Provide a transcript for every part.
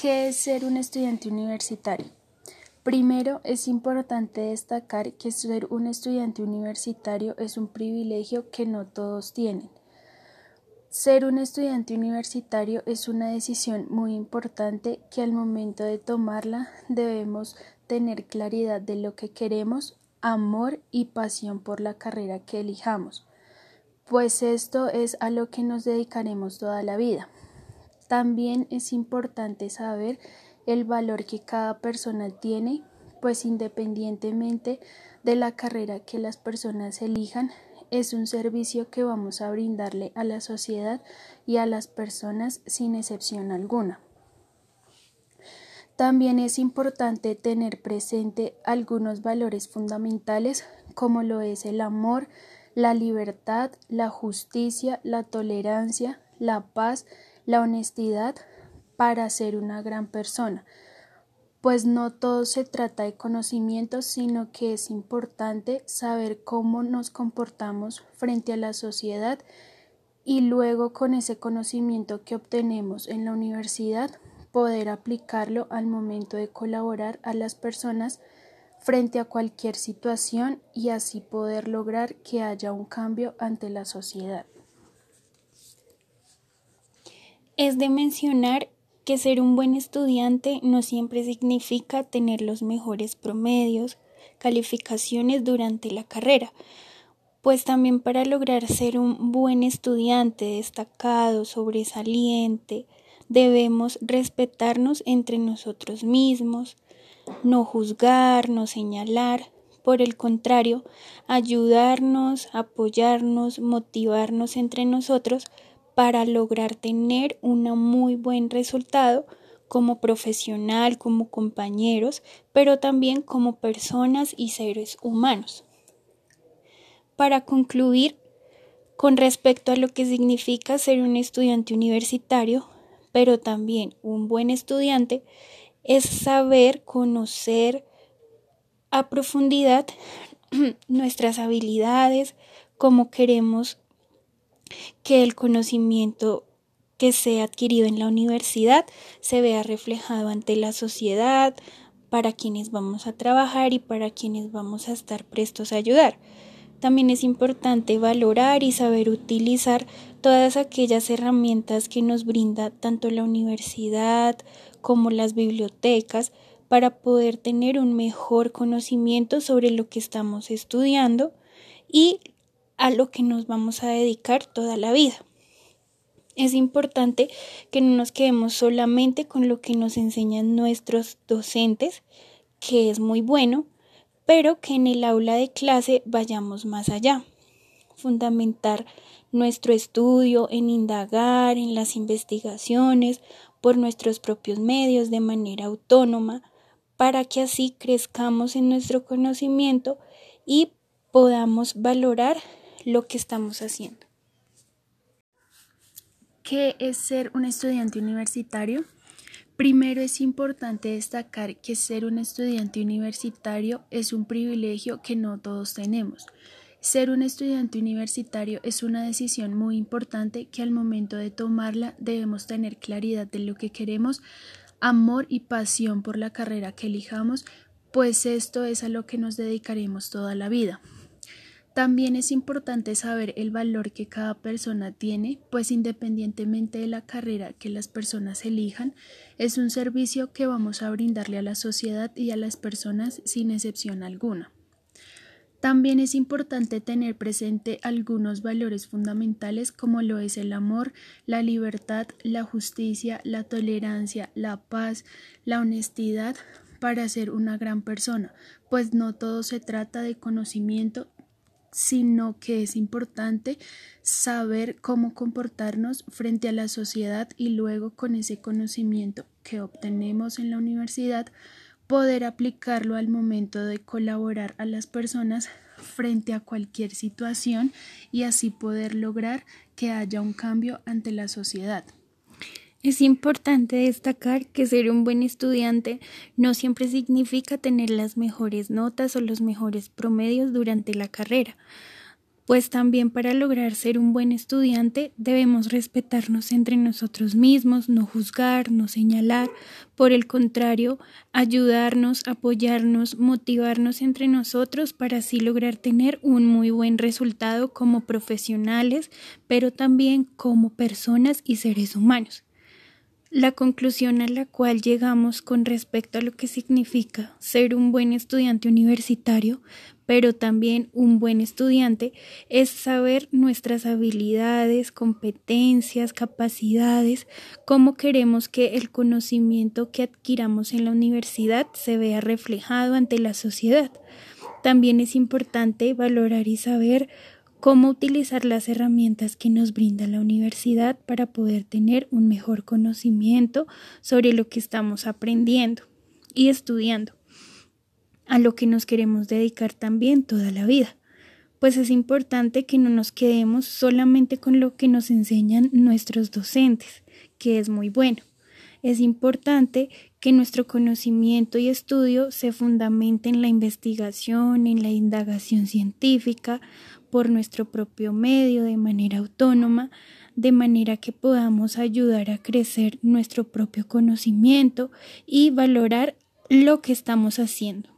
¿Qué es ser un estudiante universitario? Primero, es importante destacar que ser un estudiante universitario es un privilegio que no todos tienen. Ser un estudiante universitario es una decisión muy importante que al momento de tomarla debemos tener claridad de lo que queremos, amor y pasión por la carrera que elijamos, pues esto es a lo que nos dedicaremos toda la vida. También es importante saber el valor que cada persona tiene, pues independientemente de la carrera que las personas elijan, es un servicio que vamos a brindarle a la sociedad y a las personas sin excepción alguna. También es importante tener presente algunos valores fundamentales como lo es el amor, la libertad, la justicia, la tolerancia, la paz, la honestidad para ser una gran persona, pues no todo se trata de conocimientos, sino que es importante saber cómo nos comportamos frente a la sociedad y luego con ese conocimiento que obtenemos en la universidad poder aplicarlo al momento de colaborar a las personas frente a cualquier situación y así poder lograr que haya un cambio ante la sociedad. Es de mencionar que ser un buen estudiante no siempre significa tener los mejores promedios, calificaciones durante la carrera, pues también para lograr ser un buen estudiante destacado, sobresaliente, debemos respetarnos entre nosotros mismos, no juzgar, no señalar, por el contrario, ayudarnos, apoyarnos, motivarnos entre nosotros para lograr tener un muy buen resultado como profesional, como compañeros, pero también como personas y seres humanos. Para concluir, con respecto a lo que significa ser un estudiante universitario, pero también un buen estudiante, es saber conocer a profundidad nuestras habilidades, cómo queremos que el conocimiento que se ha adquirido en la universidad se vea reflejado ante la sociedad, para quienes vamos a trabajar y para quienes vamos a estar prestos a ayudar. También es importante valorar y saber utilizar todas aquellas herramientas que nos brinda tanto la universidad como las bibliotecas para poder tener un mejor conocimiento sobre lo que estamos estudiando y a lo que nos vamos a dedicar toda la vida. Es importante que no nos quedemos solamente con lo que nos enseñan nuestros docentes, que es muy bueno, pero que en el aula de clase vayamos más allá. Fundamentar nuestro estudio en indagar en las investigaciones por nuestros propios medios de manera autónoma, para que así crezcamos en nuestro conocimiento y podamos valorar lo que estamos haciendo. ¿Qué es ser un estudiante universitario? Primero es importante destacar que ser un estudiante universitario es un privilegio que no todos tenemos. Ser un estudiante universitario es una decisión muy importante que al momento de tomarla debemos tener claridad de lo que queremos, amor y pasión por la carrera que elijamos, pues esto es a lo que nos dedicaremos toda la vida. También es importante saber el valor que cada persona tiene, pues independientemente de la carrera que las personas elijan, es un servicio que vamos a brindarle a la sociedad y a las personas sin excepción alguna. También es importante tener presente algunos valores fundamentales como lo es el amor, la libertad, la justicia, la tolerancia, la paz, la honestidad para ser una gran persona, pues no todo se trata de conocimiento, sino que es importante saber cómo comportarnos frente a la sociedad y luego con ese conocimiento que obtenemos en la universidad poder aplicarlo al momento de colaborar a las personas frente a cualquier situación y así poder lograr que haya un cambio ante la sociedad. Es importante destacar que ser un buen estudiante no siempre significa tener las mejores notas o los mejores promedios durante la carrera, pues también para lograr ser un buen estudiante debemos respetarnos entre nosotros mismos, no juzgar, no señalar, por el contrario, ayudarnos, apoyarnos, motivarnos entre nosotros para así lograr tener un muy buen resultado como profesionales, pero también como personas y seres humanos. La conclusión a la cual llegamos con respecto a lo que significa ser un buen estudiante universitario, pero también un buen estudiante, es saber nuestras habilidades, competencias, capacidades, cómo queremos que el conocimiento que adquiramos en la universidad se vea reflejado ante la sociedad. También es importante valorar y saber cómo utilizar las herramientas que nos brinda la universidad para poder tener un mejor conocimiento sobre lo que estamos aprendiendo y estudiando, a lo que nos queremos dedicar también toda la vida. Pues es importante que no nos quedemos solamente con lo que nos enseñan nuestros docentes, que es muy bueno. Es importante que nuestro conocimiento y estudio se fundamente en la investigación, en la indagación científica, por nuestro propio medio, de manera autónoma, de manera que podamos ayudar a crecer nuestro propio conocimiento y valorar lo que estamos haciendo.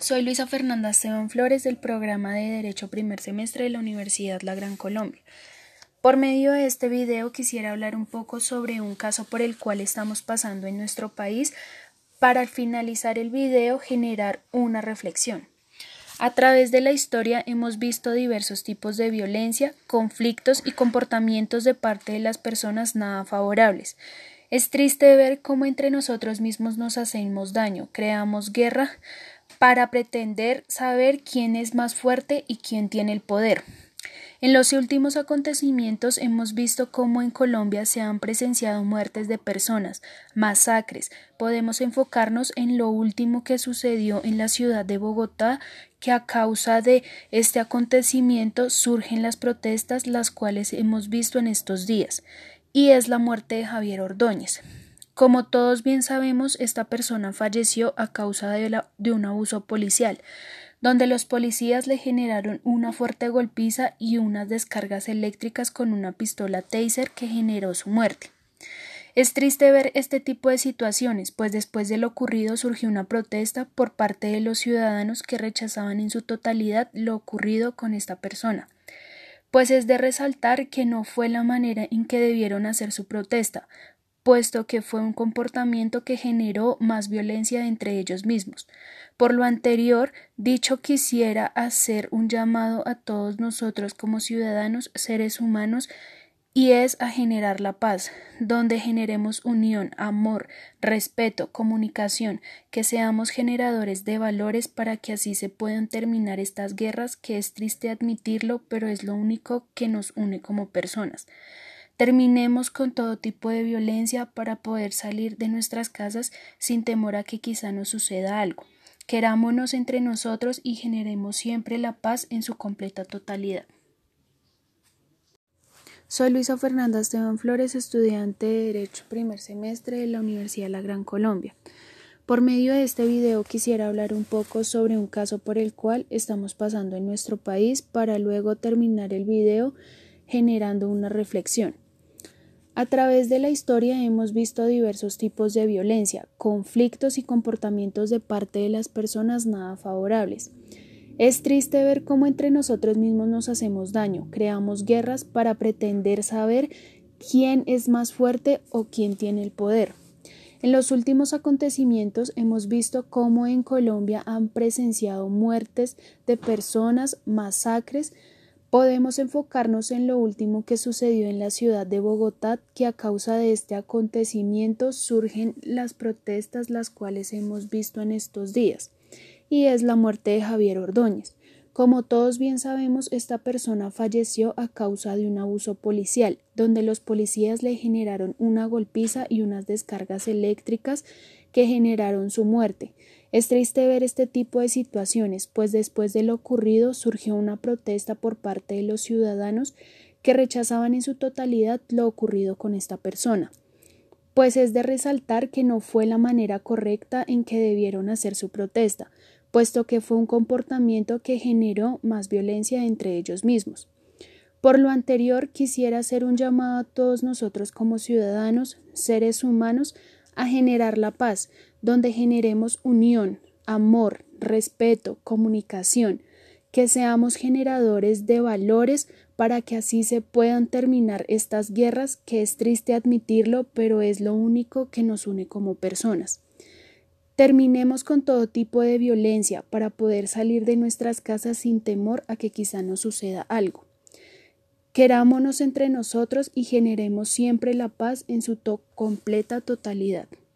Soy Luisa Fernanda Esteban Flores del programa de Derecho primer semestre de la Universidad La Gran Colombia. Por medio de este video quisiera hablar un poco sobre un caso por el cual estamos pasando en nuestro país para al finalizar el video generar una reflexión. A través de la historia hemos visto diversos tipos de violencia, conflictos y comportamientos de parte de las personas nada favorables. Es triste ver cómo entre nosotros mismos nos hacemos daño, creamos guerra para pretender saber quién es más fuerte y quién tiene el poder. En los últimos acontecimientos hemos visto cómo en Colombia se han presenciado muertes de personas, masacres. Podemos enfocarnos en lo último que sucedió en la ciudad de Bogotá, que a causa de este acontecimiento surgen las protestas, las cuales hemos visto en estos días, y es la muerte de Javier Ordóñez. Como todos bien sabemos, esta persona falleció a causa de, de un abuso policial donde los policías le generaron una fuerte golpiza y unas descargas eléctricas con una pistola taser que generó su muerte. Es triste ver este tipo de situaciones, pues después de lo ocurrido surgió una protesta por parte de los ciudadanos que rechazaban en su totalidad lo ocurrido con esta persona. Pues es de resaltar que no fue la manera en que debieron hacer su protesta, puesto que fue un comportamiento que generó más violencia entre ellos mismos. Por lo anterior, dicho quisiera hacer un llamado a todos nosotros como ciudadanos, seres humanos, y es a generar la paz, donde generemos unión, amor, respeto, comunicación, que seamos generadores de valores para que así se puedan terminar estas guerras que es triste admitirlo, pero es lo único que nos une como personas. Terminemos con todo tipo de violencia para poder salir de nuestras casas sin temor a que quizá nos suceda algo. Querámonos entre nosotros y generemos siempre la paz en su completa totalidad. Soy Luisa Fernanda Esteban Flores, estudiante de Derecho primer semestre de la Universidad de La Gran Colombia. Por medio de este video quisiera hablar un poco sobre un caso por el cual estamos pasando en nuestro país para luego terminar el video generando una reflexión. A través de la historia hemos visto diversos tipos de violencia, conflictos y comportamientos de parte de las personas nada favorables. Es triste ver cómo entre nosotros mismos nos hacemos daño, creamos guerras para pretender saber quién es más fuerte o quién tiene el poder. En los últimos acontecimientos hemos visto cómo en Colombia han presenciado muertes de personas, masacres, Podemos enfocarnos en lo último que sucedió en la ciudad de Bogotá, que a causa de este acontecimiento surgen las protestas las cuales hemos visto en estos días, y es la muerte de Javier Ordóñez. Como todos bien sabemos, esta persona falleció a causa de un abuso policial, donde los policías le generaron una golpiza y unas descargas eléctricas que generaron su muerte. Es triste ver este tipo de situaciones, pues después de lo ocurrido surgió una protesta por parte de los ciudadanos que rechazaban en su totalidad lo ocurrido con esta persona, pues es de resaltar que no fue la manera correcta en que debieron hacer su protesta, puesto que fue un comportamiento que generó más violencia entre ellos mismos. Por lo anterior, quisiera hacer un llamado a todos nosotros como ciudadanos, seres humanos, a generar la paz, donde generemos unión, amor, respeto, comunicación, que seamos generadores de valores para que así se puedan terminar estas guerras que es triste admitirlo, pero es lo único que nos une como personas. Terminemos con todo tipo de violencia para poder salir de nuestras casas sin temor a que quizá nos suceda algo. Querámonos entre nosotros y generemos siempre la paz en su completa totalidad.